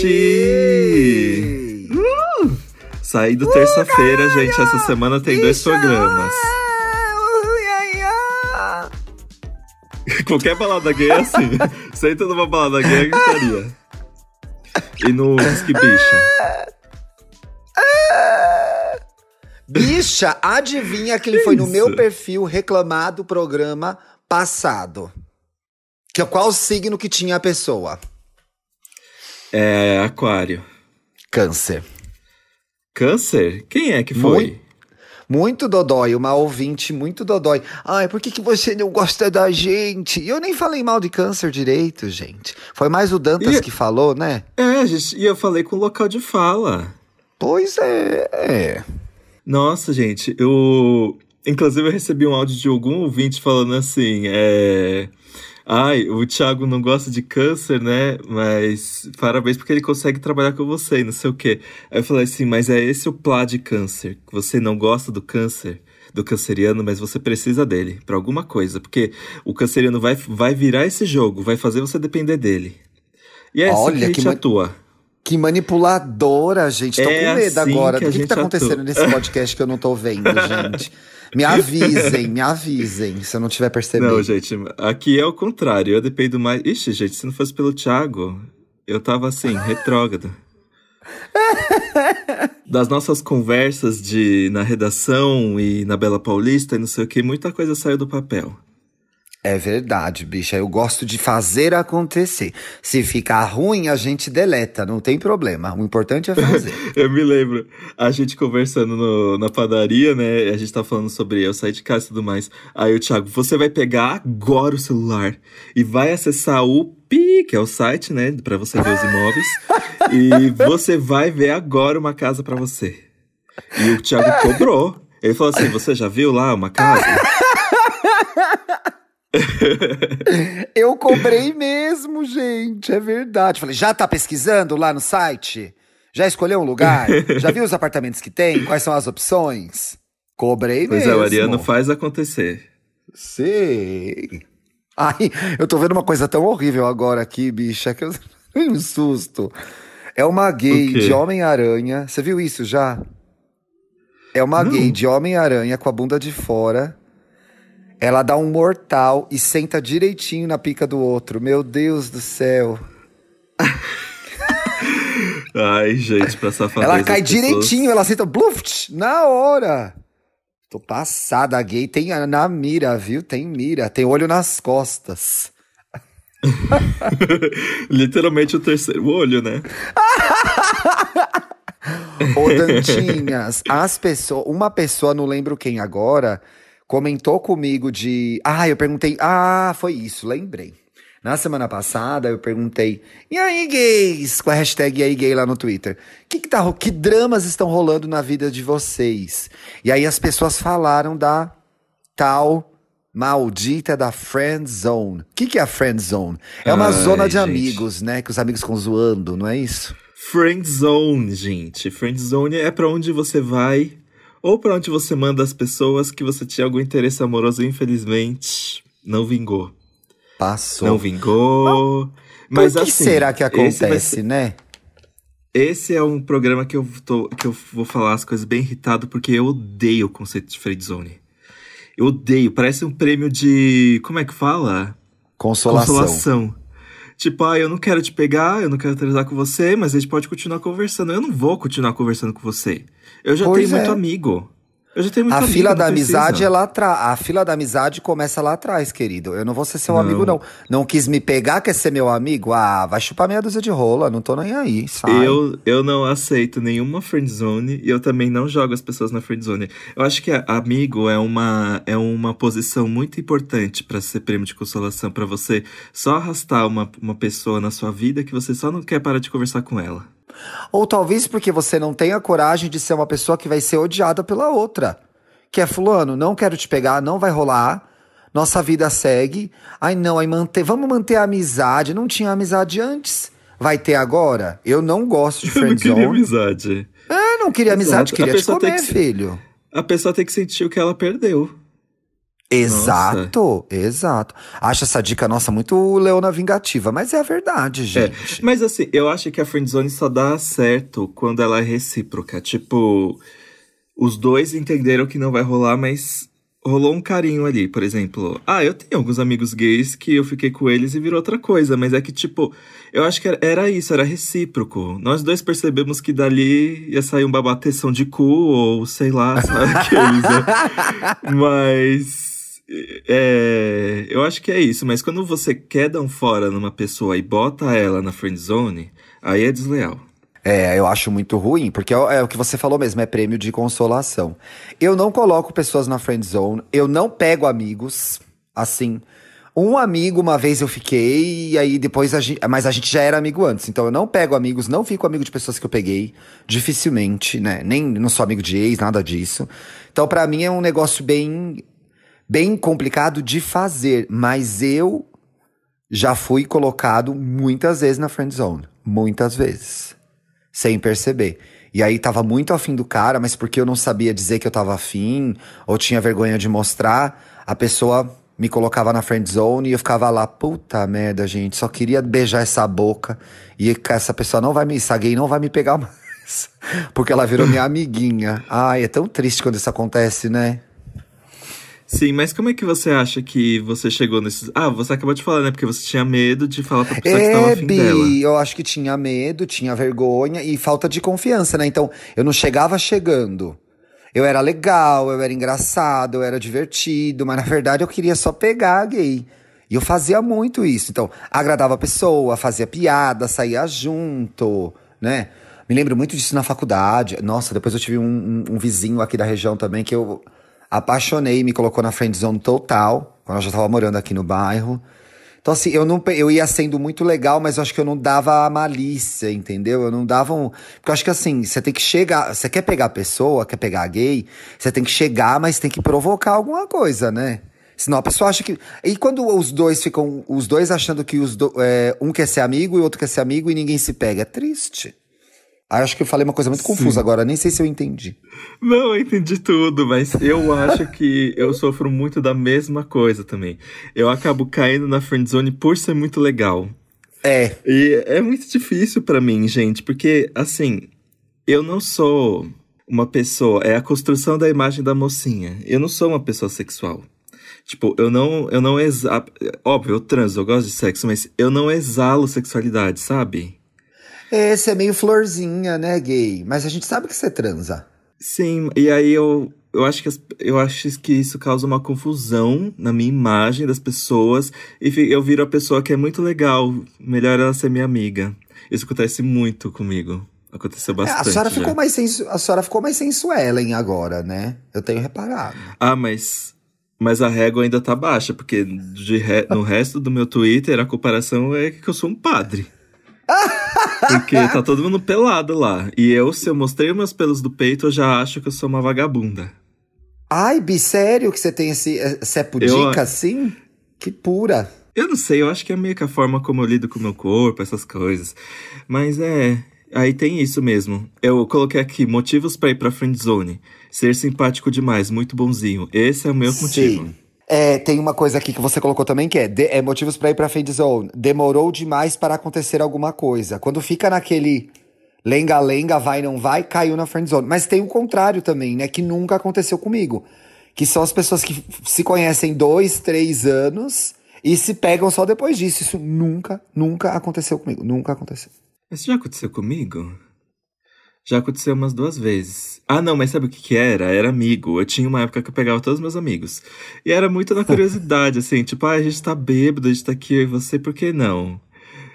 gente! Uh! Uh, terça-feira, gente. Essa semana tem dois programas. Qualquer balada gay é assim. Senta numa balada gay, eu gritaria. E no Disque Bicha. Bicha, adivinha quem que foi isso? no meu perfil reclamar do programa passado? Que, qual signo que tinha a pessoa? É Aquário. Câncer. Câncer? Quem é que foi? Muito, muito dodói, uma ouvinte muito dodói. Ai, por que, que você não gosta da gente? Eu nem falei mal de câncer direito, gente. Foi mais o Dantas e, que falou, né? É, gente, e eu falei com o local de fala. Pois é, é. Nossa, gente, eu. Inclusive, eu recebi um áudio de algum ouvinte falando assim: é. Ai, o Thiago não gosta de câncer, né? Mas parabéns porque ele consegue trabalhar com você e não sei o quê. Aí eu falei assim, mas é esse o plá de câncer? Que você não gosta do câncer, do canceriano, mas você precisa dele para alguma coisa. Porque o canceriano vai, vai virar esse jogo, vai fazer você depender dele. E é assim que a gente atua. Que manipuladora, gente. Tô é com medo assim agora. Do que, que tá acontecendo nesse podcast que eu não tô vendo, gente? Me avisem, me avisem, se eu não tiver percebido. Não, gente, aqui é o contrário. Eu dependo mais. Ixi, gente, se não fosse pelo Thiago, eu tava assim, retrógrado. das nossas conversas de na redação e na Bela Paulista e não sei o que, muita coisa saiu do papel. É verdade, bicha. Eu gosto de fazer acontecer. Se ficar ruim, a gente deleta, não tem problema. O importante é fazer. eu me lembro, a gente conversando no, na padaria, né? A gente tá falando sobre eu sair de casa e tudo mais. Aí o Thiago, você vai pegar agora o celular e vai acessar o Pi, que é o site, né? Pra você ver os imóveis. e você vai ver agora uma casa para você. E o Thiago cobrou. Ele falou assim: você já viu lá uma casa? eu cobrei mesmo, gente, é verdade. Falei, já tá pesquisando lá no site? Já escolheu um lugar? Já viu os apartamentos que tem? Quais são as opções? Cobrei pois mesmo. Pois é, o Ariano faz acontecer. Sei. Ai, eu tô vendo uma coisa tão horrível agora aqui, bicha, que eu um susto. É uma gay de Homem-Aranha. Você viu isso já? É uma Não. gay de Homem-Aranha com a bunda de fora ela dá um mortal e senta direitinho na pica do outro. Meu Deus do céu. Ai, gente, pra safadeza. Ela cai direitinho, ela senta bluft, na hora. Tô passada, a gay tem na mira, viu? Tem mira, tem olho nas costas. Literalmente o terceiro olho, né? Ô, Dantinhas, as pessoas, uma pessoa, não lembro quem agora, comentou comigo de. Ah, eu perguntei. Ah, foi isso, lembrei. Na semana passada eu perguntei, e aí gays? Com a hashtag e aí gay lá no Twitter. Que, que, tá, que dramas estão rolando na vida de vocês? E aí as pessoas falaram da tal maldita da friend zone. O que, que é a friend zone? É uma Ai, zona de gente. amigos, né? Que os amigos ficam zoando, não é isso? Friend zone, gente. Friend zone é para onde você vai ou para onde você manda as pessoas que você tinha algum interesse amoroso infelizmente não vingou. Passou. Não vingou. Mas, Mas Por que assim, será que acontece, ser... né? Esse é um programa que eu, tô, que eu vou falar as coisas bem irritado, porque eu odeio o conceito de friendzone. Eu odeio, parece um prêmio de. Como é que fala? Consolação. Consolação. Tipo, ah, eu não quero te pegar, eu não quero transar com você, mas a gente pode continuar conversando. Eu não vou continuar conversando com você. Eu já pois tenho é. muito amigo. Eu já tenho muito a fila da amizade é lá atrás. A fila da amizade começa lá atrás, querido. Eu não vou ser seu não. amigo, não. Não quis me pegar, quer ser meu amigo? Ah, vai chupar meia dúzia de rola, não tô nem aí. Sai. Eu, eu não aceito nenhuma friendzone e eu também não jogo as pessoas na friendzone. Eu acho que amigo é uma, é uma posição muito importante para ser prêmio de consolação, para você só arrastar uma, uma pessoa na sua vida que você só não quer parar de conversar com ela. Ou talvez porque você não tenha coragem de ser uma pessoa que vai ser odiada pela outra. Que é fulano, não quero te pegar, não vai rolar. Nossa vida segue. Ai não, aí manter, vamos manter a amizade. Não tinha amizade antes. Vai ter agora? Eu não gosto de friendzone. Eu não queria amizade. Ah, não queria Exato. amizade, queria te comer, filho. A pessoa tem que sentir o que ela perdeu. Exato, nossa. exato. Acho essa dica nossa muito leona vingativa, mas é a verdade, é, gente. É, mas assim, eu acho que a friendzone só dá certo quando ela é recíproca. Tipo, os dois entenderam que não vai rolar, mas rolou um carinho ali, por exemplo. Ah, eu tenho alguns amigos gays que eu fiquei com eles e virou outra coisa, mas é que, tipo, eu acho que era isso, era recíproco. Nós dois percebemos que dali ia sair um babateção de cu, ou sei lá, sabe aqueles, né? Mas. É, eu acho que é isso, mas quando você quer dar um fora numa pessoa e bota ela na friend zone, aí é desleal. É, eu acho muito ruim, porque é, é, o que você falou mesmo, é prêmio de consolação. Eu não coloco pessoas na friend zone, eu não pego amigos, assim. Um amigo, uma vez eu fiquei, e aí depois a gente. Mas a gente já era amigo antes, então eu não pego amigos, não fico amigo de pessoas que eu peguei, dificilmente, né? Nem não sou amigo de ex, nada disso. Então, para mim é um negócio bem, bem complicado de fazer, mas eu já fui colocado muitas vezes na friend zone. Muitas vezes sem perceber. E aí tava muito afim do cara, mas porque eu não sabia dizer que eu tava afim, ou tinha vergonha de mostrar, a pessoa me colocava na friend zone e eu ficava lá, puta merda, gente, só queria beijar essa boca e essa pessoa não vai me, essa gay não vai me pegar mais. Porque ela virou minha amiguinha. Ai, é tão triste quando isso acontece, né? Sim, mas como é que você acha que você chegou nesses. Ah, você acabou de falar, né? Porque você tinha medo de falar pra pessoa é, que tava afim Bi, dela. Eu acho que tinha medo, tinha vergonha e falta de confiança, né? Então, eu não chegava chegando. Eu era legal, eu era engraçado, eu era divertido, mas na verdade eu queria só pegar a gay. E eu fazia muito isso. Então, agradava a pessoa, fazia piada, saía junto, né? Me lembro muito disso na faculdade. Nossa, depois eu tive um, um, um vizinho aqui da região também que eu apaixonei, me colocou na friend zone total, quando eu já tava morando aqui no bairro. Então, assim, eu não eu ia sendo muito legal, mas eu acho que eu não dava a malícia, entendeu? Eu não dava um. Porque eu acho que assim, você tem que chegar. Você quer pegar a pessoa, quer pegar a gay, você tem que chegar, mas tem que provocar alguma coisa, né? Senão a pessoa acha que. E quando os dois ficam. Os dois achando que os do... é, um quer ser amigo e o outro quer ser amigo e ninguém se pega. É triste. Acho que eu falei uma coisa muito Sim. confusa agora, nem sei se eu entendi. Não, eu entendi tudo, mas eu acho que eu sofro muito da mesma coisa também. Eu acabo caindo na friendzone por ser muito legal. É. E é muito difícil para mim, gente, porque assim, eu não sou uma pessoa, é a construção da imagem da mocinha. Eu não sou uma pessoa sexual. Tipo, eu não, eu não exalo, óbvio, eu transo, eu gosto de sexo, mas eu não exalo sexualidade, sabe? Esse é meio florzinha, né, gay? Mas a gente sabe que você transa. Sim, e aí eu, eu, acho que, eu acho que isso causa uma confusão na minha imagem das pessoas. E eu viro a pessoa que é muito legal, melhor ela ser minha amiga. Isso acontece muito comigo. Aconteceu bastante. É, a, senhora ficou mais sensu, a senhora ficou mais sensuelen agora, né? Eu tenho reparado. Ah, mas. Mas a régua ainda tá baixa, porque de re, no resto do meu Twitter a comparação é que eu sou um padre. Porque tá todo mundo pelado lá. E eu, se eu mostrei meus pelos do peito, eu já acho que eu sou uma vagabunda. Ai, bi, sério que você tem esse, essa pudica eu, assim? Que pura. Eu não sei, eu acho que é meio que a forma como eu lido com o meu corpo, essas coisas. Mas é. Aí tem isso mesmo. Eu coloquei aqui motivos para ir pra friend zone. Ser simpático demais, muito bonzinho. Esse é o meu Sim. motivo. É, tem uma coisa aqui que você colocou também que é, de, é motivos para ir pra friend zone. Demorou demais para acontecer alguma coisa. Quando fica naquele lenga-lenga, vai, não vai, caiu na friend zone. Mas tem o contrário também, né? Que nunca aconteceu comigo. Que são as pessoas que se conhecem dois, três anos e se pegam só depois disso. Isso nunca, nunca aconteceu comigo. Nunca aconteceu. Isso já aconteceu comigo? Já aconteceu umas duas vezes. Ah, não, mas sabe o que que era? Era amigo. Eu tinha uma época que eu pegava todos os meus amigos. E era muito na curiosidade, assim, tipo, ah, a gente tá bêbado, a gente tá aqui, eu e você, por que não?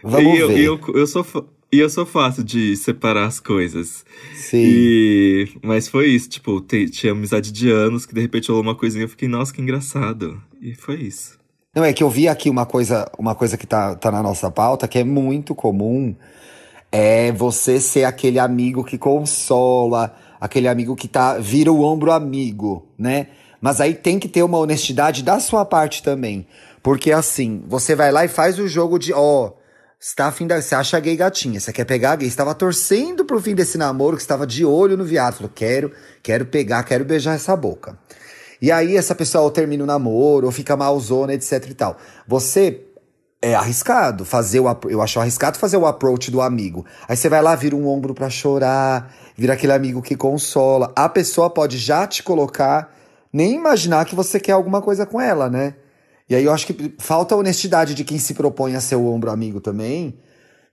Vamos e eu, ver. Eu, eu, sou, e eu sou fácil de separar as coisas. Sim. E, mas foi isso, tipo, tinha amizade de anos que de repente rolou uma coisinha, eu fiquei, nossa, que engraçado. E foi isso. Não, é que eu vi aqui uma coisa, uma coisa que tá, tá na nossa pauta, que é muito comum é você ser aquele amigo que consola, aquele amigo que tá vira o ombro amigo, né? Mas aí tem que ter uma honestidade da sua parte também. Porque assim, você vai lá e faz o jogo de, ó, está afim da, você acha gay gatinha, você quer pegar gay, estava torcendo pro fim desse namoro, que estava de olho no viado, falou, quero, quero pegar, quero beijar essa boca. E aí essa pessoa ou termina o namoro, ou fica malzona, etc e tal. Você é arriscado fazer o eu acho arriscado fazer o approach do amigo. Aí você vai lá, vira um ombro para chorar, vira aquele amigo que consola. A pessoa pode já te colocar, nem imaginar que você quer alguma coisa com ela, né? E aí eu acho que falta a honestidade de quem se propõe a ser o ombro amigo também,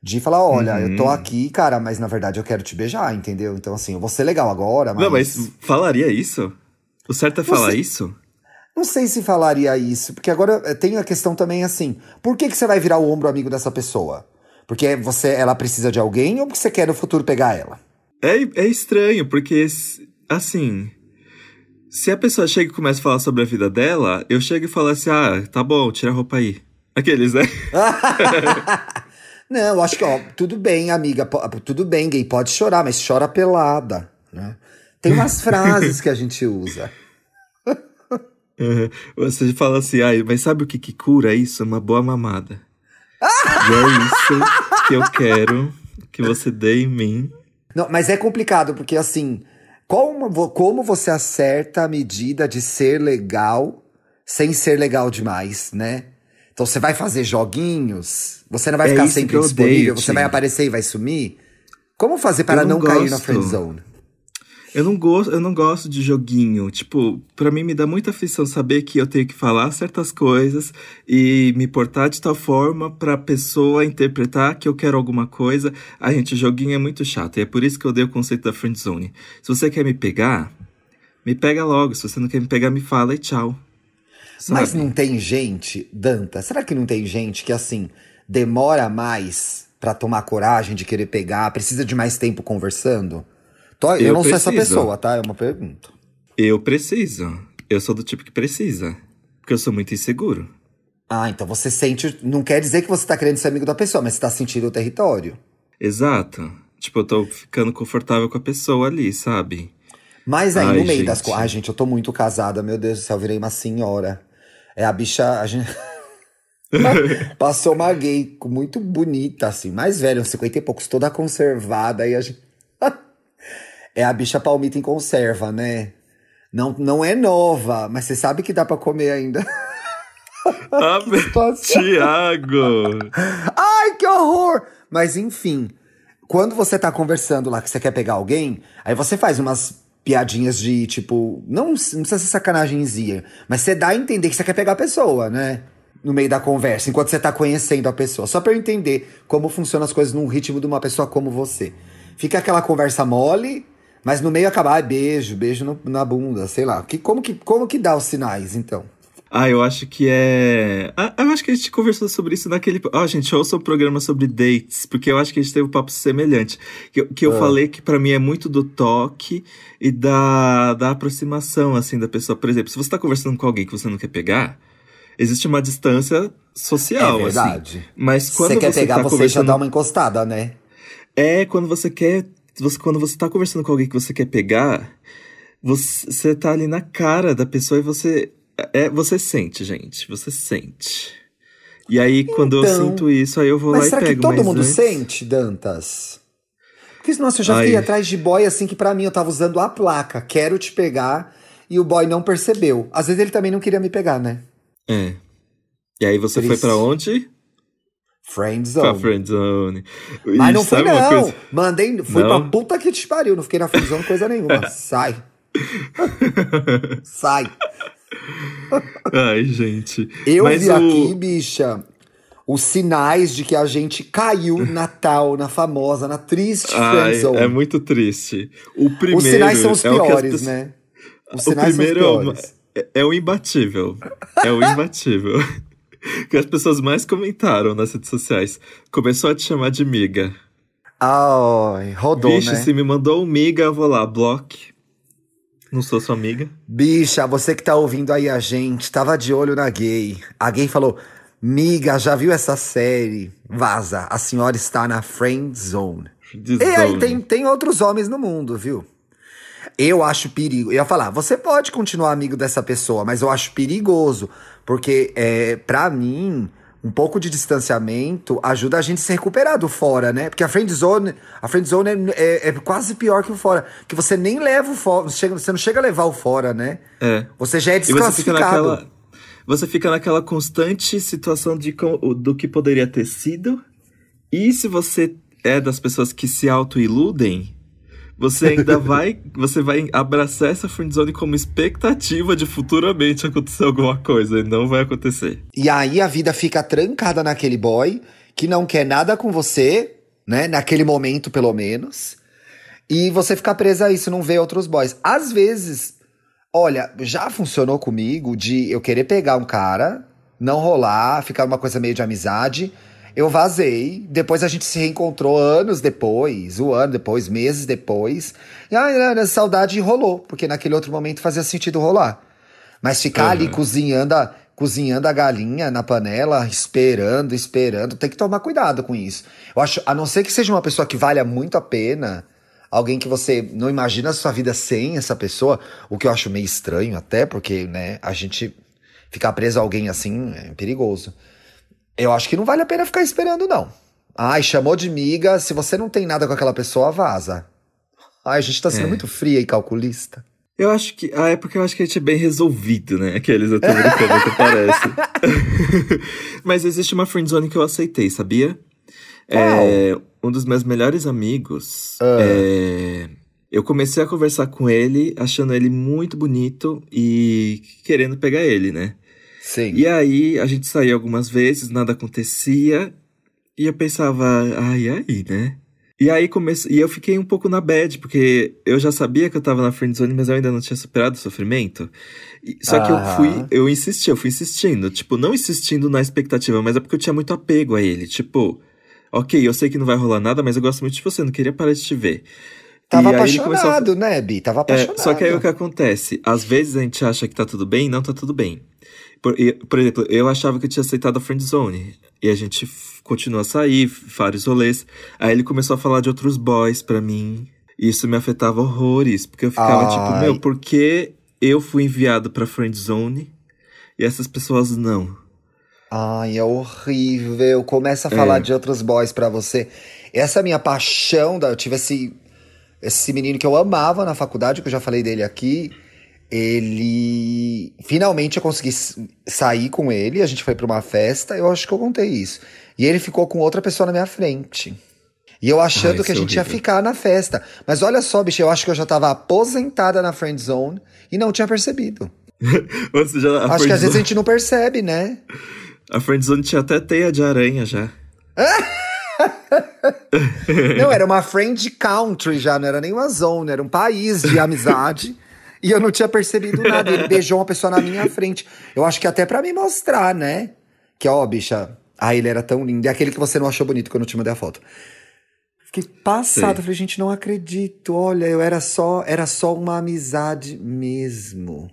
de falar, olha, uhum. eu tô uhum. aqui, cara, mas na verdade eu quero te beijar, entendeu? Então assim, eu vou ser legal agora, mas... Não, mas falaria isso? O certo é falar isso? Não sei se falaria isso, porque agora eh, tem a questão também assim: por que, que você vai virar o ombro amigo dessa pessoa? Porque você, ela precisa de alguém ou porque você quer no futuro pegar ela? É, é estranho, porque assim. Se a pessoa chega e começa a falar sobre a vida dela, eu chego e falo assim: ah, tá bom, tira a roupa aí. Aqueles, né? Não, eu acho que, ó, tudo bem, amiga, tudo bem, gay, pode chorar, mas chora pelada, né? Tem umas frases que a gente usa. Você fala assim, ai, mas sabe o que, que cura isso? Uma boa mamada. e é isso que eu quero que você dê em mim. Não, mas é complicado, porque assim, como, como você acerta a medida de ser legal sem ser legal demais, né? Então você vai fazer joguinhos, você não vai é ficar sempre disponível, você vai aparecer e vai sumir. Como fazer para não, não cair na friend zone? Eu não gosto, eu não gosto de joguinho. Tipo, para mim me dá muita aflição saber que eu tenho que falar certas coisas e me portar de tal forma pra pessoa interpretar que eu quero alguma coisa. A gente, joguinho é muito chato. E é por isso que eu dei o conceito da friend zone. Se você quer me pegar, me pega logo. Se você não quer me pegar, me fala e tchau. Sabe? Mas não tem gente, Danta, será que não tem gente que assim demora mais para tomar coragem de querer pegar, precisa de mais tempo conversando? Tô, eu, eu, não preciso. sou essa pessoa, tá? É uma pergunta. Eu preciso. Eu sou do tipo que precisa. Porque eu sou muito inseguro. Ah, então você sente. Não quer dizer que você tá querendo ser amigo da pessoa, mas você tá sentindo o território. Exato. Tipo, eu tô ficando confortável com a pessoa ali, sabe? Mas aí, Ai, no meio gente. das coisas. Ai, gente, eu tô muito casada, meu Deus do céu, eu virei uma senhora. É a bicha. A gente... Passou uma gay muito bonita, assim, mais velha, uns 50 e poucos, toda conservada. E a gente é a bicha palmita em conserva, né? Não, não é nova, mas você sabe que dá para comer ainda. Ah, Tiago! Ai, que horror! Mas enfim, quando você tá conversando lá que você quer pegar alguém, aí você faz umas piadinhas de tipo, não, não precisa ser sacanagemzinha, mas você dá a entender que você quer pegar a pessoa, né? No meio da conversa, enquanto você tá conhecendo a pessoa. Só pra eu entender como funcionam as coisas num ritmo de uma pessoa como você. Fica aquela conversa mole, mas no meio acabar, ah, beijo, beijo no, na bunda, sei lá. Que, como, que, como que dá os sinais, então? Ah, eu acho que é. Ah, eu acho que a gente conversou sobre isso naquele. Ó, oh, gente, ouça o um programa sobre dates, porque eu acho que a gente teve um papo semelhante. Que, que eu ah. falei que para mim é muito do toque e da, da aproximação, assim, da pessoa. Por exemplo, se você tá conversando com alguém que você não quer pegar, existe uma distância social, é verdade. Assim. Mas quando você quer você pegar, tá você conversando... já dá uma encostada, né? É, quando você quer você, quando você tá conversando com alguém que você quer pegar, você, você tá ali na cara da pessoa e você. É, você sente, gente. Você sente. E aí, então, quando eu então, sinto isso, aí eu vou lá e pego. Mas será que todo mundo antes... sente, Dantas? Porque, nossa, eu já fiquei atrás de boy assim que para mim eu tava usando a placa, quero te pegar, e o boy não percebeu. Às vezes ele também não queria me pegar, né? É. E aí você Triste. foi para onde? Friend Zone. Pra Friend Zone. Mas não fui, não. Coisa... Mandei, fui não? pra puta que te pariu. Não fiquei na Friend Zone coisa nenhuma. Sai. Sai. Ai, gente. Eu Mas vi o... aqui, bicha, os sinais de que a gente caiu na tal, na famosa, na triste Ai, Zone. É muito triste. O primeiro. Os sinais são os piores, é pessoas... né? Os sinais o primeiro são os piores. É, é o imbatível. É o imbatível. que as pessoas mais comentaram nas redes sociais. Começou a te chamar de miga. Ai, rodou, Bicho, né? se me mandou um miga, eu vou lá, block. Não sou sua amiga. Bicha, você que tá ouvindo aí a gente, tava de olho na gay. A gay falou: Miga, já viu essa série? Vaza, a senhora está na friend zone. E aí tem, tem outros homens no mundo, viu? Eu acho perigo. Eu ia falar, você pode continuar amigo dessa pessoa, mas eu acho perigoso. Porque, é, pra mim, um pouco de distanciamento ajuda a gente a se recuperar do fora, né? Porque a friend zone, a friend zone é, é, é quase pior que o fora. Que você nem leva o fora, você, não chega a levar o fora, né? É. Você já é desclassificado. Você fica, naquela, você fica naquela constante situação de, do que poderia ter sido. E se você é das pessoas que se auto-iludem, você ainda vai, você vai abraçar essa friendzone como expectativa de futuramente acontecer alguma coisa, e não vai acontecer. E aí a vida fica trancada naquele boy que não quer nada com você, né, naquele momento pelo menos. E você fica presa a isso, não vê outros boys. Às vezes, olha, já funcionou comigo de eu querer pegar um cara, não rolar, ficar uma coisa meio de amizade, eu vazei, depois a gente se reencontrou anos depois, um ano depois, meses depois. E a, a saudade rolou, porque naquele outro momento fazia sentido rolar. Mas ficar uhum. ali cozinhando a, cozinhando a galinha na panela, esperando, esperando, tem que tomar cuidado com isso. Eu acho, a não ser que seja uma pessoa que valha muito a pena, alguém que você não imagina a sua vida sem essa pessoa, o que eu acho meio estranho até, porque, né, a gente ficar preso a alguém assim é perigoso. Eu acho que não vale a pena ficar esperando, não. Ai, chamou de miga, se você não tem nada com aquela pessoa, vaza. Ai, a gente tá sendo é. muito fria e calculista. Eu acho que. Ah, é porque eu acho que a gente é bem resolvido, né? Aqueles eu tô brincando, que parece. Mas existe uma friendzone que eu aceitei, sabia? É, um dos meus melhores amigos. Uh. É, eu comecei a conversar com ele, achando ele muito bonito e querendo pegar ele, né? Sim. E aí a gente saía algumas vezes, nada acontecia. E eu pensava, ai, aí, né? E aí comecei, e eu fiquei um pouco na bad, porque eu já sabia que eu tava na friendzone, mas eu ainda não tinha superado o sofrimento. Só que eu fui, eu insisti, eu fui insistindo, tipo, não insistindo na expectativa, mas é porque eu tinha muito apego a ele, tipo, OK, eu sei que não vai rolar nada, mas eu gosto muito de você, não queria parar de te ver. Tava e apaixonado, a... né, Bi? Tava apaixonado. É, só que aí o que acontece? Às vezes a gente acha que tá tudo bem, não tá tudo bem. Por, por exemplo, eu achava que eu tinha aceitado a friend zone. E a gente continuou a sair, vários rolês. Aí ele começou a falar de outros boys pra mim. E isso me afetava horrores. Porque eu ficava tipo, Ai. tipo, meu, por que eu fui enviado pra friend zone e essas pessoas não? Ai, é horrível. Começa a falar é. de outros boys pra você. Essa minha paixão, da, eu tive esse, esse menino que eu amava na faculdade, que eu já falei dele aqui ele finalmente eu consegui sair com ele, a gente foi para uma festa, eu acho que eu contei isso. E ele ficou com outra pessoa na minha frente. E eu achando Ai, que a gente horrível. ia ficar na festa. Mas olha só, bicho, eu acho que eu já tava aposentada na friend zone e não tinha percebido. Você já, acho que às vezes a gente não percebe, né? A friend zone tinha até teia de aranha já. não, era uma friend country já, não era nem uma zone, era um país de amizade. E eu não tinha percebido nada. Ele beijou uma pessoa na minha frente. Eu acho que até para me mostrar, né? Que, ó, bicha. Ah, ele era tão lindo. É aquele que você não achou bonito quando eu te mandei a foto. Fiquei passada. Falei, gente, não acredito. Olha, eu era só, era só uma amizade mesmo.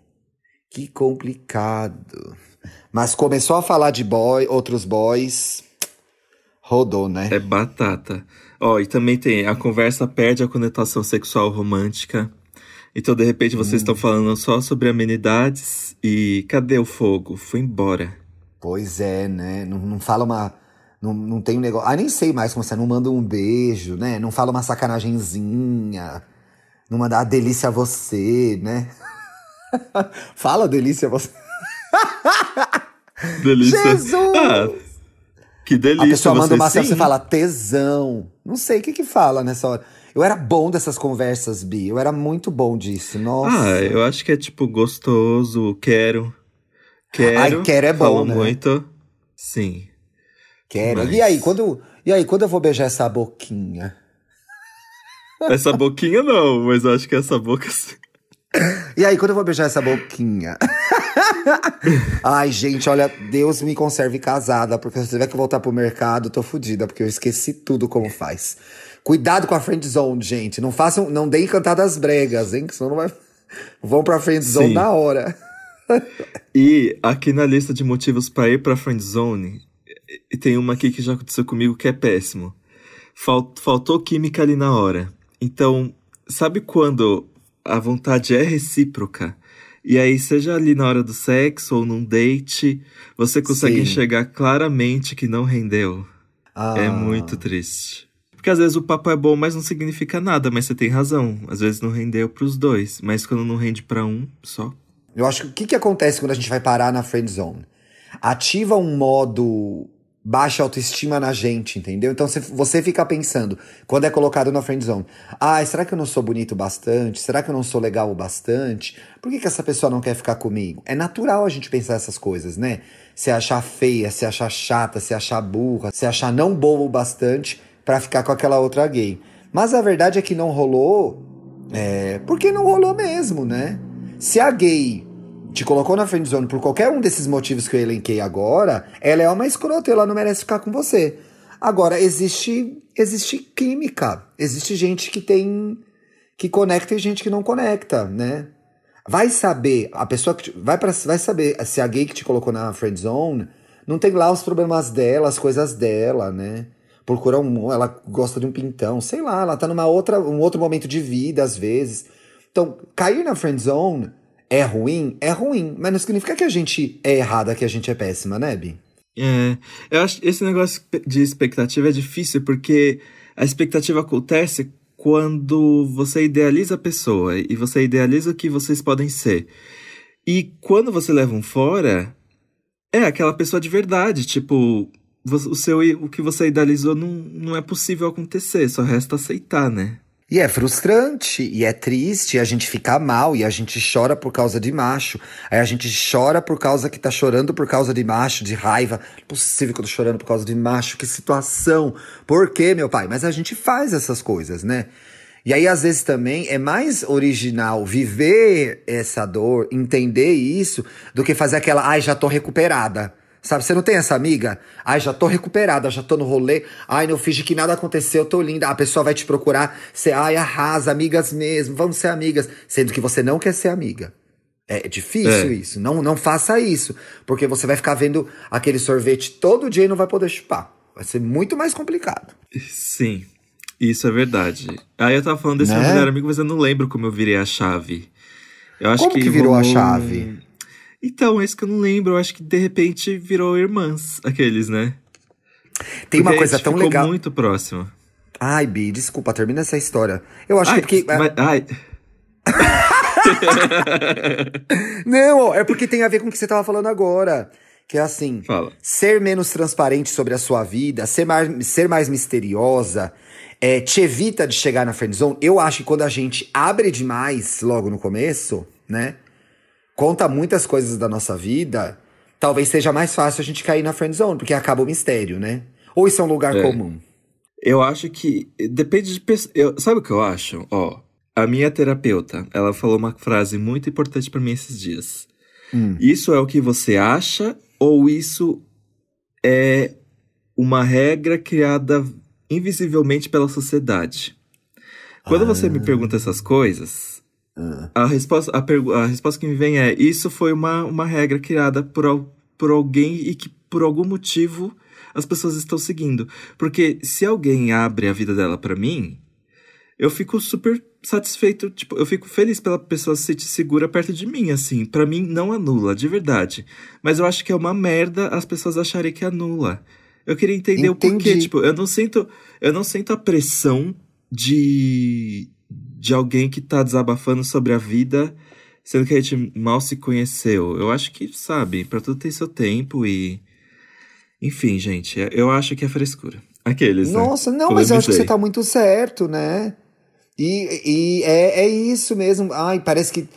Que complicado. Mas começou a falar de boy, outros boys. Rodou, né? É batata. Ó, oh, e também tem a conversa perde a conotação sexual romântica. Então, de repente, vocês hum. estão falando só sobre amenidades e cadê o fogo? Foi embora. Pois é, né? Não, não fala uma. Não, não tem um negócio. Ah, nem sei mais como você não manda um beijo, né? Não fala uma sacanagemzinha. Não manda a delícia a você, né? fala delícia a você. delícia. Jesus! Ah, que delícia. A pessoa manda uma sim. você fala tesão. Não sei o que que fala nessa hora. Eu era bom dessas conversas, Bi. Eu era muito bom disso. Nossa. Ah, eu acho que é tipo gostoso, quero. Quero. Ai, quero é bom, né? muito. Sim. Quero. Mas... E aí, quando e aí, quando eu vou beijar essa boquinha? Essa boquinha não, mas eu acho que essa boca sim. E aí, quando eu vou beijar essa boquinha? Ai, gente, olha, Deus me conserve casada, porque se eu tiver que voltar pro mercado, tô fodida, porque eu esqueci tudo como faz. Cuidado com a friend zone, gente. Não façam, não deem cantadas bregas, hein? Que senão não vai. Vão pra friend zone Sim. na hora. e aqui na lista de motivos para ir pra friend zone, tem uma aqui que já aconteceu comigo que é péssimo. Faltou química ali na hora. Então, sabe quando a vontade é recíproca, E aí, seja ali na hora do sexo ou num date, você consegue Sim. enxergar claramente que não rendeu. Ah, É muito triste. Porque às vezes o papo é bom, mas não significa nada, mas você tem razão. Às vezes não rendeu pros dois, mas quando não rende pra um, só. Eu acho que o que, que acontece quando a gente vai parar na friend zone? Ativa um modo baixa autoestima na gente, entendeu? Então você, fica pensando, quando é colocado na friend zone, ah, será que eu não sou bonito bastante? Será que eu não sou legal o bastante? Por que, que essa pessoa não quer ficar comigo? É natural a gente pensar essas coisas, né? Se achar feia, se achar chata, se achar burra, se achar não boa o bastante pra ficar com aquela outra gay. Mas a verdade é que não rolou, é, porque não rolou mesmo, né? Se a gay te colocou na friendzone por qualquer um desses motivos que eu elenquei agora, ela é uma escrota, ela não merece ficar com você. Agora, existe, existe química. Existe gente que tem. que conecta e gente que não conecta, né? Vai saber, a pessoa que. te- vai, pra, vai saber se a gay que te colocou na friendzone não tem lá os problemas dela, as coisas dela, né? Procura um. Ela gosta de um pintão, sei lá, ela tá numa outra, um outro momento de vida, às vezes. Então, cair na friendzone é ruim? É ruim. Mas não significa que a gente é errada, que a gente é péssima, né, Bi? É, eu acho esse negócio de expectativa é difícil porque a expectativa acontece quando você idealiza a pessoa e você idealiza o que vocês podem ser. E quando você leva um fora, é aquela pessoa de verdade, tipo, o seu o que você idealizou não, não é possível acontecer, só resta aceitar, né? E é frustrante, e é triste, e a gente fica mal, e a gente chora por causa de macho. Aí a gente chora por causa que tá chorando por causa de macho, de raiva. Não é possível que eu tô chorando por causa de macho, que situação. Por quê, meu pai? Mas a gente faz essas coisas, né? E aí, às vezes, também é mais original viver essa dor, entender isso, do que fazer aquela, ai, já tô recuperada. Sabe, você não tem essa amiga? Ai, já tô recuperada, já tô no rolê. Ai, não finge que nada aconteceu, tô linda. A pessoa vai te procurar, você, ai, arrasa, amigas mesmo, vamos ser amigas. Sendo que você não quer ser amiga. É difícil É. isso. Não, não faça isso. Porque você vai ficar vendo aquele sorvete todo dia e não vai poder chupar. Vai ser muito mais complicado. Sim, isso é verdade. Aí eu tava falando desse Né? meu melhor amigo, mas eu não lembro como eu virei a chave. Eu acho Como que virou a chave? Então, é isso que eu não lembro. Eu acho que de repente virou irmãs, aqueles, né? Tem uma Porque a coisa tão ficou legal. muito próximo. Ai, Bi, desculpa, termina essa história. Eu acho ai, que é porque. mas- ai, Não, é porque tem a ver com o que você tava falando agora. Que é assim, fala. ser menos transparente sobre a sua vida, ser mais, ser mais misteriosa, é, te evita de chegar na friendzone. Eu acho que quando a gente abre demais logo no começo, né? Conta muitas coisas da nossa vida, talvez seja mais fácil a gente cair na friendzone, porque acaba o mistério, né? Ou isso é um lugar É. comum? Eu acho que depende de pessoa. Sabe o que eu acho? Ó, a minha terapeuta, ela falou uma frase muito importante pra mim esses dias. Hum. Isso é o que você acha ou isso é uma regra criada invisivelmente pela sociedade? Quando você me pergunta essas coisas, A resposta, a, pergu- a resposta que me vem é: isso foi uma, uma regra criada por, al- por alguém e que por algum motivo as pessoas estão seguindo. Porque se alguém abre a vida dela pra mim, eu fico super satisfeito, tipo, eu fico feliz pela pessoa se sentir segura perto de mim, assim. Pra mim não anula, de verdade. Mas eu acho que é uma merda as pessoas acharem que anula. Eu queria entender o porquê, Entendi. tipo, eu não sinto, eu não sinto a pressão de de alguém que tá desabafando sobre a vida, sendo que a gente mal se conheceu. Eu acho que, sabe, pra tudo tem seu tempo e enfim, gente, eu acho que é frescura. Aqueles, né? Nossa, não, mas eu acho que Polemizei. você tá muito certo, né? E, e é, é isso mesmo. Ai, parece que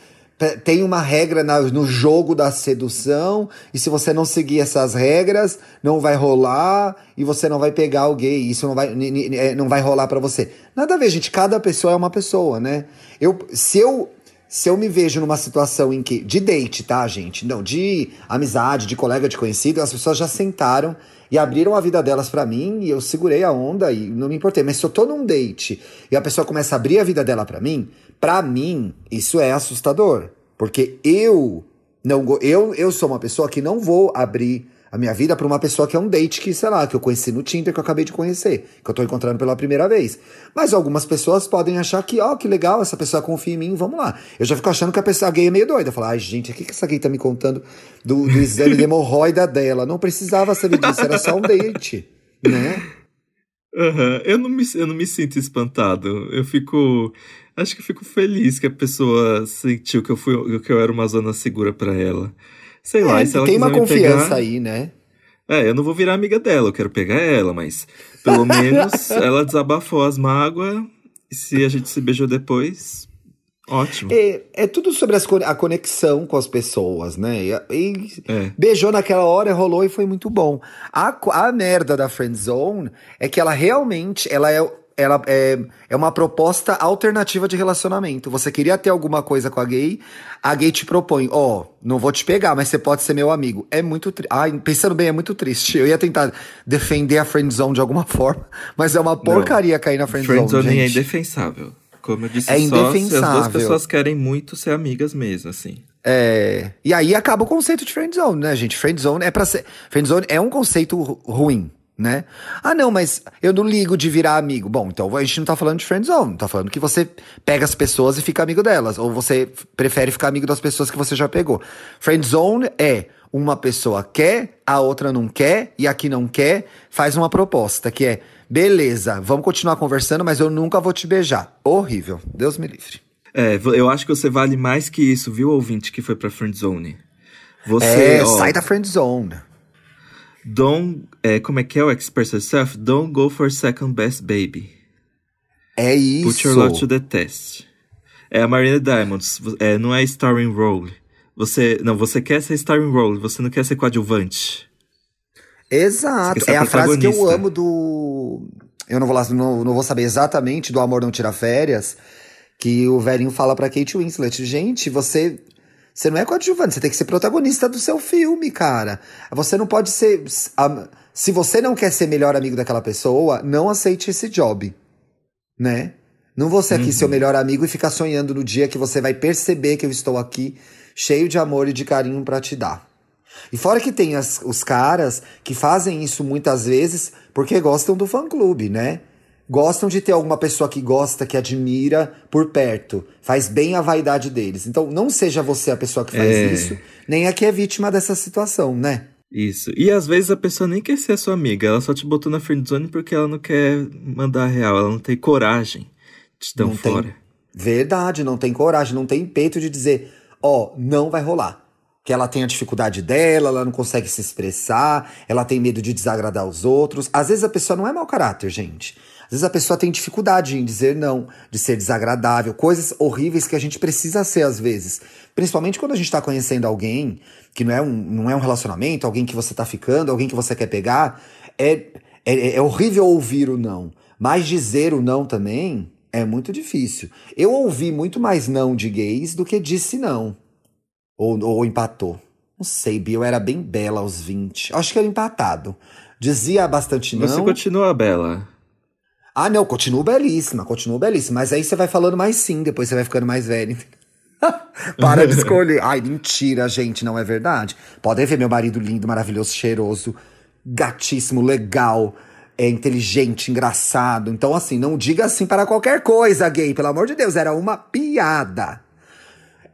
tem uma regra no jogo da sedução, e se você não seguir essas regras, não vai rolar, e você não vai pegar gay, isso não vai, é, não vai rolar pra você. Nada a ver, gente, cada pessoa é uma pessoa, né? Eu, se eu. Se eu me vejo numa situação em que. De date, tá, gente? Não, de amizade, de colega, de conhecido, as pessoas já sentaram e abriram a vida delas pra mim e eu segurei a onda e não me importei. Mas se eu tô num date e a pessoa começa a abrir a vida dela pra mim, pra mim, isso é assustador. Porque eu não eu, eu sou uma pessoa que não vou abrir a minha vida pra uma pessoa que é um date que, sei lá, que eu conheci no Tinder, que eu acabei de conhecer, que eu tô encontrando pela primeira vez. Mas algumas pessoas podem achar que, ó, que legal, essa pessoa confia em mim, vamos lá. Eu já fico achando que a pessoa gay é meio doida. Falar, ai, gente, o que, que essa gay tá me contando do, do exame de hemorroida dela? Não precisava saber disso, era só um date, né? Uhum. Eu, não me, eu não me sinto espantado. Eu fico. Acho que eu fico feliz que a pessoa sentiu que eu, fui, que eu era uma zona segura para ela. Sei lá, É, e se ela tem uma confiança pegar, aí, né? É, eu não vou virar amiga dela, eu quero pegar ela, mas pelo menos ela desabafou as mágoas. E se a gente se beijou depois, ótimo. É, é tudo sobre as a conexão com as pessoas, né? E, e É. beijou naquela hora, rolou e foi muito bom. A, a merda da friend zone é que ela realmente, ela é, ela é, é uma proposta alternativa de relacionamento. Você queria ter alguma coisa com a gay, a gay te propõe, ó, não vou te pegar, mas você pode ser meu amigo. É muito triste. Ai, pensando bem, é muito triste. Eu ia tentar defender a friend zone de alguma forma, mas é uma porcaria cair na friend, Friendzone zone, é gente. indefensável. Como eu disse, É só se as duas pessoas querem muito ser amigas mesmo, assim. É, e aí acaba o conceito de friend zone, né, gente? Friend zone é para ser, friend zone é um conceito ru- ruim, né? Ah, não, mas eu não ligo de virar amigo. Bom, então a gente não tá falando de friend zone, tá falando que você pega as pessoas e fica amigo delas, ou você prefere ficar amigo das pessoas que você já pegou. Friend zone é uma pessoa quer, a outra não quer e a que não quer faz uma proposta que é beleza, vamos continuar conversando, mas eu nunca vou te beijar. Horrível. Deus me livre. É, eu acho que você vale mais que isso, viu, ouvinte que foi pra Friendzone? Você, é, ó, sai da friend zone. don't, é, como é que é o express yourself? Don't go for second best baby. É isso. Put your love to the test. É a Marina Diamonds, é, não é starring role. Você, não, você quer ser starring role, você não quer ser coadjuvante. Exato. É a frase que eu amo do. Eu não vou, lá, não, não vou saber exatamente do Amor Não Tira Férias. Que o velhinho fala pra Kate Winslet: Gente, você. Você não é coadjuvante, você tem que ser protagonista do seu filme, cara. Você não pode ser. a- Se você não quer ser melhor amigo daquela pessoa, não aceite esse job. Né? Não vou ser aqui Uhum. seu melhor amigo e ficar sonhando no dia que você vai perceber que eu estou aqui, cheio de amor e de carinho pra te dar. E fora que tem as- os caras que fazem isso muitas vezes porque gostam do fã-clube, né? Gostam de ter alguma pessoa que gosta, que admira por perto. Faz bem a vaidade deles. Então não seja você a pessoa que faz É. isso, nem a que é vítima dessa situação, né? Isso. E às vezes a pessoa nem quer ser a sua amiga, ela só te botou na friendzone porque ela não quer mandar a real, ela não tem coragem de te dar um Não tem. fora. Verdade, não tem coragem, não tem peito de dizer, ó, não vai rolar. Que ela tem a dificuldade dela, ela não consegue se expressar, ela tem medo de desagradar os outros. Às vezes a pessoa não é mau caráter, gente. Às vezes a pessoa tem dificuldade em dizer não, de ser desagradável, coisas horríveis que a gente precisa ser às vezes. Principalmente quando a gente tá conhecendo alguém que não é um, não é um relacionamento, alguém que você tá ficando, alguém que você quer pegar. É, é, é horrível ouvir o não. Mas dizer o não também é muito difícil. Eu ouvi muito mais não de gays do que disse não. Ou, ou empatou. Não sei, Bia, eu era bem bela aos 20. Acho que era empatado. Dizia bastante não. Você continua bela. Ah, não, continuo belíssima, continuo belíssima. Mas aí você vai falando mais sim, depois você vai ficando mais velho. Para de escolher. Ai, mentira, gente, não é verdade. Podem ver meu marido lindo, maravilhoso, cheiroso, gatíssimo, legal, é inteligente, engraçado. Então, assim, não diga assim para qualquer coisa, gay, pelo amor de Deus, era uma piada.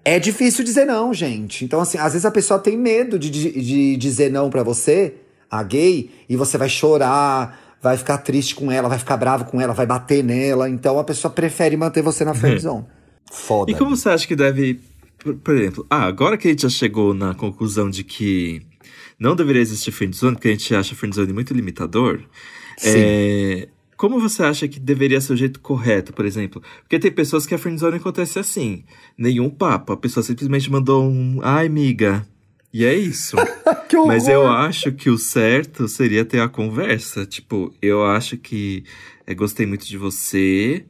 É difícil dizer não, gente. Então, assim, às vezes a pessoa tem medo de, de, de dizer não pra você, a gay, e você vai chorar, vai ficar triste com ela, vai ficar bravo com ela, vai bater nela. Então a pessoa prefere manter você na friendzone. Foda. E como você acha que deve. Por, por exemplo, ah, agora que a gente já chegou na conclusão de que não deveria existir friendzone, porque a gente acha friendzone muito limitador, Sim. é, como você acha que deveria ser o jeito correto, por exemplo? Porque tem pessoas que a friendzone acontece assim, nenhum papo, a pessoa simplesmente mandou um, ai, amiga, e é isso. Mas eu acho que o certo seria ter a conversa. Tipo, eu acho que é, gostei muito de você,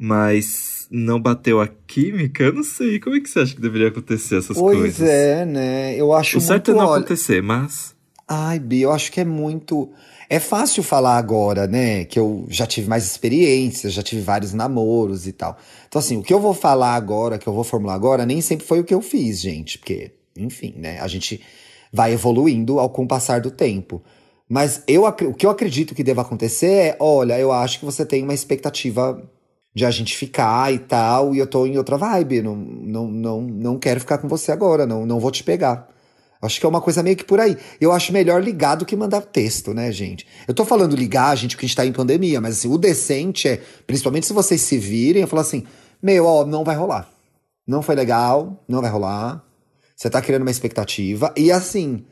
mas não bateu a química. Eu não sei. Como é que você acha que deveria acontecer essas Pois coisas? é, né? Eu acho O certo é muito. não acontecer, mas. Ai, Bia, eu acho que é muito. É fácil falar agora, né? Que eu já tive mais experiências, já tive vários namoros e tal. Então, assim, o que eu vou falar agora, que eu vou formular agora, nem sempre foi o que eu fiz, gente. Porque, enfim, né? A gente vai evoluindo ao com o passar do tempo. Mas eu, o que eu acredito que deva acontecer é: olha, eu acho que você tem uma expectativa de a gente ficar e tal, e eu tô em outra vibe. Não, não, não, não quero ficar com você agora, não, não vou te pegar. Acho que é uma coisa meio que por aí. Eu acho melhor ligar do que mandar texto, né, gente? Eu tô falando ligar, gente, porque a gente tá em pandemia, mas assim, o decente é, principalmente se vocês se virem, eu falo assim: meu, ó, não vai rolar. Não foi legal, não vai rolar. Você tá criando uma expectativa. E assim,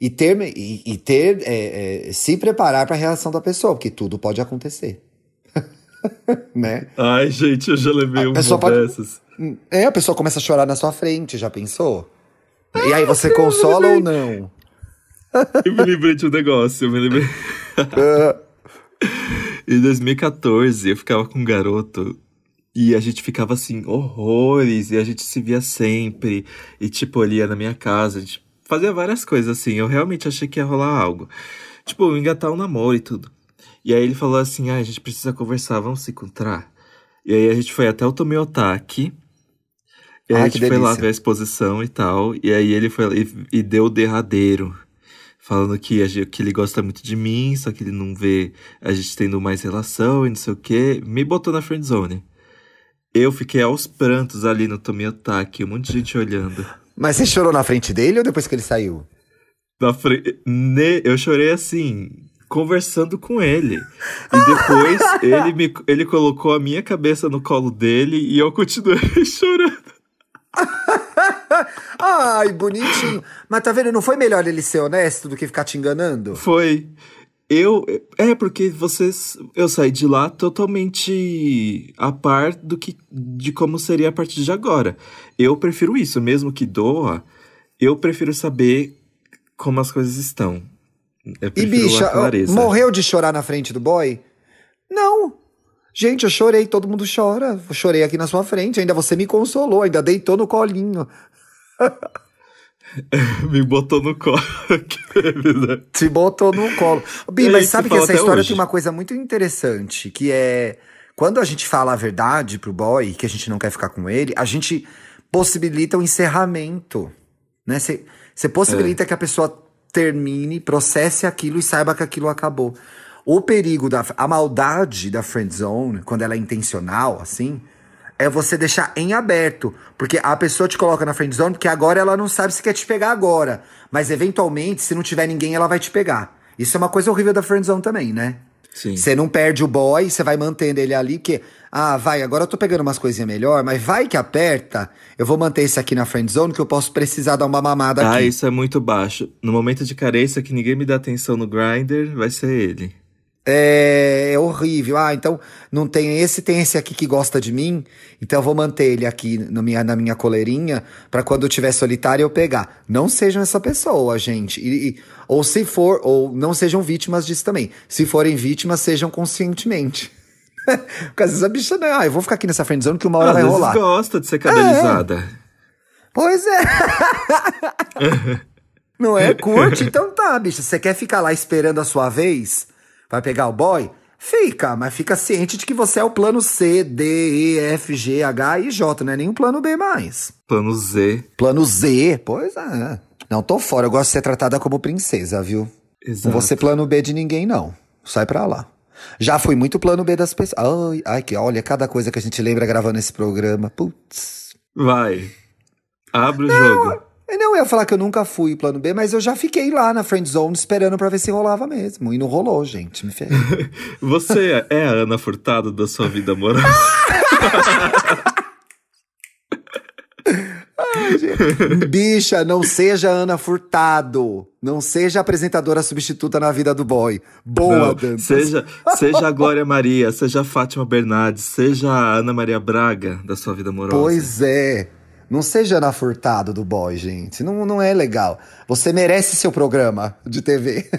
e ter, e, e ter é, é, se preparar para a reação da pessoa, porque tudo pode acontecer. né? Ai, gente, eu já levei um uma pode... dessas. É, a pessoa começa a chorar na sua frente, já pensou? e aí você consola ou não? Eu me lembrei de um negócio, eu me lembrei. em 2014, eu ficava com um garoto e a gente ficava assim, horrores, e a gente se via sempre. E tipo, ele ia na minha casa, a gente fazia várias coisas assim. Eu realmente achei que ia rolar algo. Tipo, engatar um namoro e tudo. E aí ele falou assim: ah, a gente precisa conversar, vamos se encontrar. E aí a gente foi até o Tomiotaki. E aí Ai, a gente foi lá ver a exposição e tal. E aí ele foi e, e deu o derradeiro. Falando que, a, que ele gosta muito de mim, só que ele não vê a gente tendo mais relação e não sei o quê. Me botou na friend zone. Eu fiquei aos prantos ali no Tomiotaki, um monte de gente olhando. Mas você chorou na frente dele ou depois que ele saiu? Na frente. Ne... Eu chorei assim, conversando com ele. E depois ele, me... ele colocou a minha cabeça no colo dele e eu continuei chorando. Ai, bonitinho. Mas tá vendo, não foi melhor ele ser honesto do que ficar te enganando? Foi. Eu. É, porque vocês. Eu saí de lá totalmente a par do que, de como seria a partir de agora. Eu prefiro isso, mesmo que doa, eu prefiro saber como as coisas estão. e bicha, morreu de chorar na frente do boy? Não. Gente, eu chorei, todo mundo chora. Eu chorei aqui na sua frente, ainda você me consolou, ainda deitou no colinho. Me botou no colo. Te botou no colo. Bi, mas sabe que essa história hoje. tem uma coisa muito interessante, que é quando a gente fala a verdade pro boy, que a gente não quer ficar com ele, a gente possibilita o encerramento, né? Você possibilita é. que a pessoa termine, processe aquilo e saiba que aquilo acabou. O perigo da a maldade da friend zone, quando ela é intencional, assim, é você deixar em aberto. Porque a pessoa te coloca na friend zone porque agora ela não sabe se quer te pegar agora. Mas eventualmente, se não tiver ninguém, ela vai te pegar. Isso é uma coisa horrível da friend zone também, né? Sim. Você não perde o boy, você vai mantendo ele ali, que, ah, vai, agora eu tô pegando umas coisinhas melhor, mas vai que aperta, eu vou manter esse aqui na friend zone que eu posso precisar dar uma mamada ah, aqui. Ah, isso é muito baixo. No momento de carência que ninguém me dá atenção no grinder, vai ser ele. É, é, horrível. Ah, então não tem esse, tem esse aqui que gosta de mim, então eu vou manter ele aqui na minha, na minha coleirinha para quando eu tiver solitário eu pegar. Não sejam essa pessoa, gente. E, e, ou se for, ou não sejam vítimas disso também. Se forem vítimas, sejam conscientemente. Porque às vezes a bicha, não, ah, eu vou ficar aqui nessa friendzone que uma hora às vai rolar. gosta de ser cadelizada. É. Pois é. não é? Curte? Então tá, bicha. Você quer ficar lá esperando a sua vez? Vai pegar o boy? Fica, mas fica ciente de que você é o plano C, D, E, F, G, H e J, não é nem o plano B mais. Plano Z. Plano Z, pois é. Não tô fora, eu gosto de ser tratada como princesa, viu? Exato. Não vou ser plano B de ninguém, não. Sai pra lá. Já fui muito plano B das pessoas. Ai, ai, que olha, cada coisa que a gente lembra gravando esse programa. Putz. Vai. Abre o não, jogo. Não, eu ia falar que eu nunca fui plano B, mas eu já fiquei lá na friend zone esperando pra ver se rolava mesmo. E não rolou, gente. Me fez. Você é a Ana Furtado da sua vida amorosa? Ai, Bicha, não seja Ana Furtado. Não seja apresentadora substituta na vida do boy. Boa, Dan. Seja, seja a Glória Maria, seja a Fátima Bernardes, seja a Ana Maria Braga da sua vida amorosa. Pois é. Não seja na furtado do boy, gente. Não, não é legal. Você merece seu programa de TV.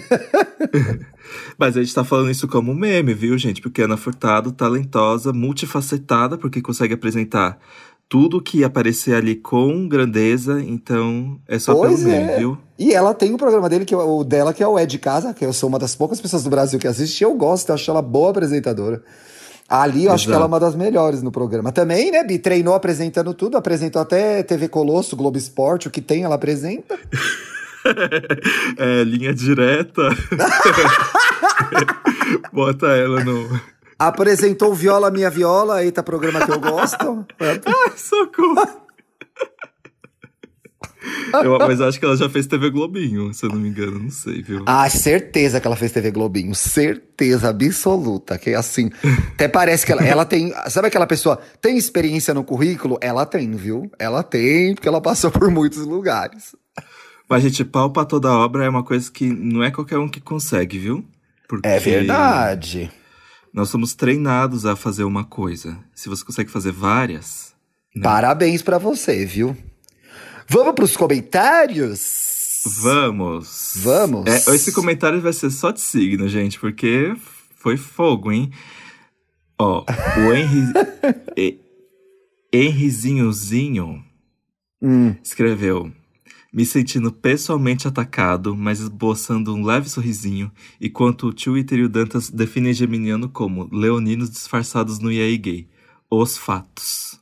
Mas a gente tá falando isso como meme, viu, gente? Porque Ana Furtado, talentosa, multifacetada, porque consegue apresentar tudo que aparecer ali com grandeza, então é só pois pelo meme, é. viu? E ela tem o programa dele, que é o dela, que é o É de Casa, que eu sou uma das poucas pessoas do Brasil que assiste, eu gosto, eu acho ela boa apresentadora. Ali eu Exato. acho que ela é uma das melhores no programa. Também, né, Bi? Treinou apresentando tudo, apresentou até TV Colosso, Globo Esporte, o que tem, ela apresenta. é, linha direta. Bota ela no. Apresentou Viola Minha Viola, eita, programa que eu gosto. Ai, socorro. Eu, mas acho que ela já fez TV Globinho, se eu não me engano, não sei, viu? Ah, certeza que ela fez TV Globinho, certeza absoluta, que assim, até parece que ela, ela tem, sabe aquela pessoa, tem experiência no currículo? Ela tem, viu? Ela tem, porque ela passou por muitos lugares. Mas, gente, pau pra toda obra é uma coisa que não é qualquer um que consegue, viu? Porque é verdade. Nós somos treinados a fazer uma coisa. Se você consegue fazer várias... Né? Parabéns para você, viu? Vamos para os comentários? Vamos. Vamos. É, esse comentário vai ser só de signo, gente, porque foi fogo, hein? Ó, o Henry. Henrizinhozinho hum. escreveu. Me sentindo pessoalmente atacado, mas esboçando um leve sorrisinho, enquanto o Twitter e o Dantas definem Geminiano como leoninos disfarçados no IAI gay. Os fatos.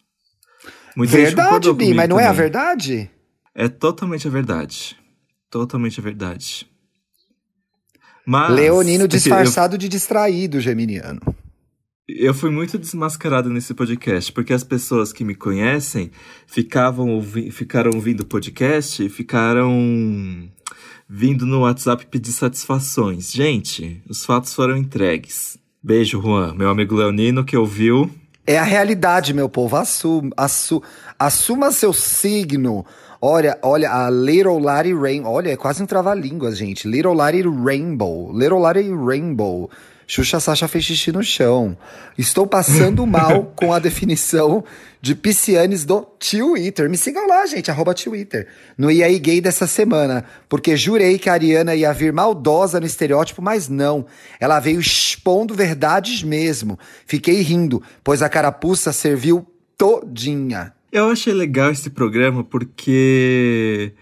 Muita verdade, Bi, mas não também. é a verdade? É totalmente a verdade. Totalmente a verdade. Mas, Leonino disfarçado eu, de distraído, geminiano. Eu fui muito desmascarado nesse podcast, porque as pessoas que me conhecem ficavam ouvi ficaram ouvindo o podcast e ficaram vindo no WhatsApp pedir satisfações. Gente, os fatos foram entregues. Beijo, Juan, meu amigo Leonino que ouviu. É a realidade, meu povo. Assuma, assu assuma seu signo. Olha, olha, a Little Larry Rainbow. Olha, é quase um trava-línguas, gente. Little Larry Rainbow. Little Larry Rainbow. Xuxa Sasha fez xixi no chão. Estou passando mal com a definição de piscianes do Twitter. Me sigam lá, gente, arroba Twitter. No IAI Gay dessa semana. Porque jurei que a Ariana ia vir maldosa no estereótipo, mas não. Ela veio expondo verdades mesmo. Fiquei rindo, pois a carapuça serviu todinha. Eu achei legal esse programa porque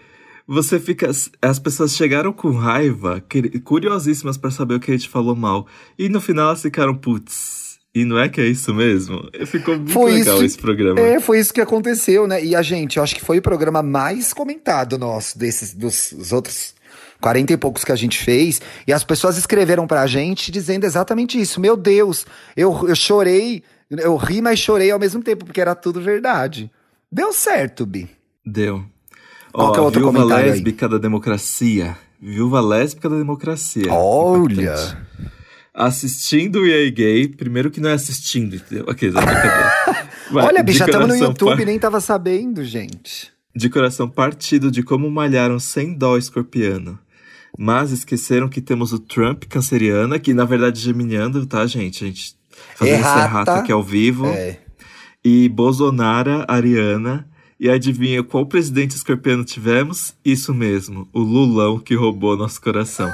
você fica. As pessoas chegaram com raiva, curiosíssimas para saber o que a gente falou mal. E no final elas ficaram, putz. E não é que é isso mesmo? Ficou muito foi legal isso, esse programa. É, foi isso que aconteceu, né? E a gente, eu acho que foi o programa mais comentado nosso, desses, dos outros 40 e poucos que a gente fez. E as pessoas escreveram pra gente dizendo exatamente isso. Meu Deus, eu, eu chorei, eu ri, mas chorei ao mesmo tempo, porque era tudo verdade. Deu certo, Bi. Deu. Qual Ó, que é outro viúva comentário lésbica aí? da democracia. Viúva lésbica da democracia. Olha! Assistindo o EA Gay, primeiro que não é assistindo, entendeu? Ok, Olha, bicho, já estamos no YouTube par... nem tava sabendo, gente. De coração partido de como malharam sem dó escorpiano. Mas esqueceram que temos o Trump canceriana, que na verdade é geminiano, tá, gente? A gente fazendo esse errata aqui ao vivo. É e Bolsonaro, Ariana. E adivinha qual presidente escorpiano tivemos? Isso mesmo, o Lulão que roubou nosso coração.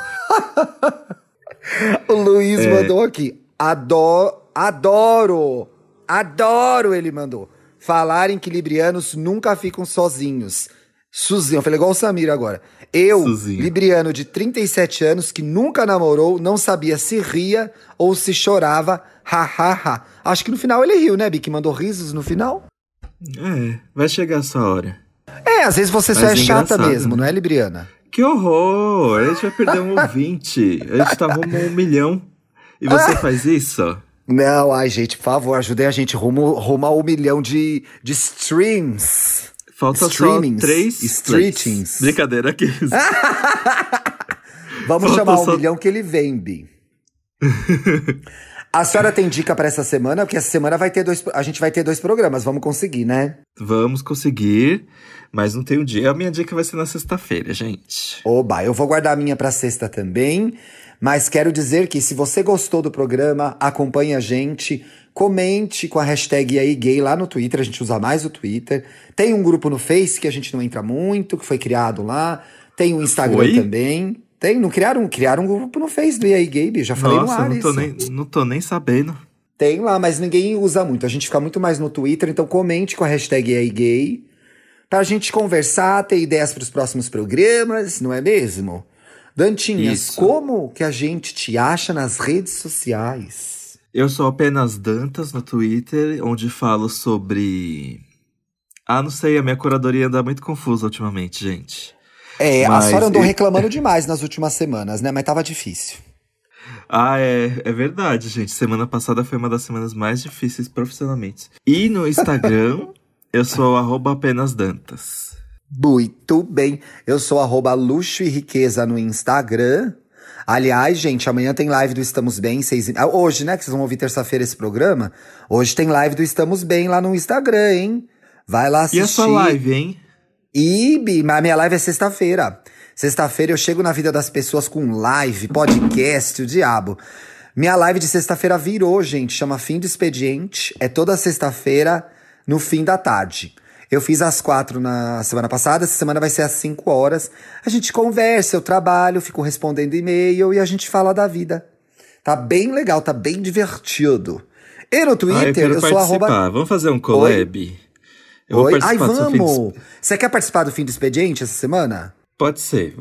o Luiz é... mandou aqui. Adoro, adoro, adoro, ele mandou. Falarem que librianos nunca ficam sozinhos. Suzinho, eu falei igual o Samir agora. Eu, Suzinho. libriano de 37 anos, que nunca namorou, não sabia se ria ou se chorava, ha, ha, ha. Acho que no final ele riu, né, Bic? Mandou risos no final? É, vai chegar essa hora. É, às vezes você Mas só é, é chata mesmo, né? não é, Libriana? Que horror! A gente vai perder um ouvinte. A gente tá rumo a um milhão. E você ah. faz isso? Não, ai, gente, por favor, ajudem a gente rumo, rumo a um milhão de, de streams. Falta Streamings. só três streetings. Brincadeira aqui. Vamos Falta chamar só... um milhão que ele vem, Bi. A senhora tem dica para essa semana? Porque essa semana vai ter dois, a gente vai ter dois programas. Vamos conseguir, né? Vamos conseguir, mas não tem um dia. A minha dica vai ser na sexta-feira, gente. Oba, eu vou guardar a minha para sexta também. Mas quero dizer que se você gostou do programa, acompanhe a gente, comente com a hashtag aí gay lá no Twitter, a gente usa mais o Twitter. Tem um grupo no Face que a gente não entra muito, que foi criado lá. Tem o Instagram foi? também. Tem, não criaram, criaram um grupo no Face do EA Gabe, já falei Nossa, no ar não tô isso. Nem, não tô nem sabendo. Tem lá, mas ninguém usa muito. A gente fica muito mais no Twitter, então comente com a hashtag EA pra gente conversar, ter ideias para os próximos programas, não é mesmo? Dantinhas, Isso. como que a gente te acha nas redes sociais? Eu sou apenas Dantas no Twitter, onde falo sobre. Ah, não sei, a minha curadoria anda muito confusa ultimamente, gente. É, Mas a senhora andou reclamando demais nas últimas semanas, né? Mas tava difícil. Ah, é, é verdade, gente. Semana passada foi uma das semanas mais difíceis profissionalmente. E no Instagram, eu sou arroba apenas Dantas. Muito bem. Eu sou arroba luxo e riqueza no Instagram. Aliás, gente, amanhã tem live do Estamos Bem. Seis... ah, Hoje, né? Que vocês vão ouvir terça-feira esse programa. Hoje tem live do Estamos Bem lá no Instagram, hein? Vai lá assistir. E a sua live, hein? E a minha live é sexta-feira. Sexta-feira eu chego na vida das pessoas com live, podcast, o diabo. Minha live de sexta-feira virou, gente, chama Fim do Expediente. É toda sexta-feira, no fim da tarde. Eu fiz às quatro na semana passada, essa semana vai ser às cinco horas. A gente conversa, eu trabalho, fico respondendo e-mail e a gente fala da vida. Tá bem legal, tá bem divertido. E no ah, eu Twitter, eu, sou arroba Vamos fazer um collab? Eu Oi? Ai, vamos! Você quer participar do fim do expediente essa semana? Pode ser.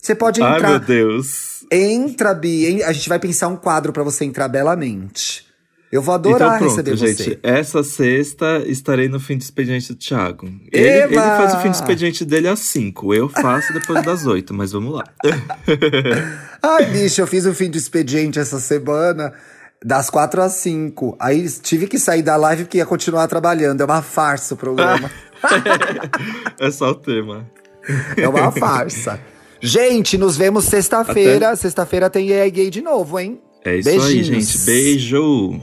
Você pode Ai, entrar. meu Deus. Entra, Bi. A gente vai pensar um quadro pra você entrar belamente. Eu vou adorar então pronto, receber gente. você. Essa sexta estarei no fim do expediente do Thiago. Ele, ele faz o fim do expediente dele às 5. Eu faço depois das 8, mas vamos lá. Ai, bicho, eu fiz o fim do expediente essa semana, das quatro às cinco. Aí tive que sair da live porque ia continuar trabalhando. É uma farsa o programa. é só o tema. é uma farsa. Gente, nos vemos sexta-feira. Sexta-feira tem EA Gay de novo, hein? É isso Beijinhos. aí, gente. Beijo.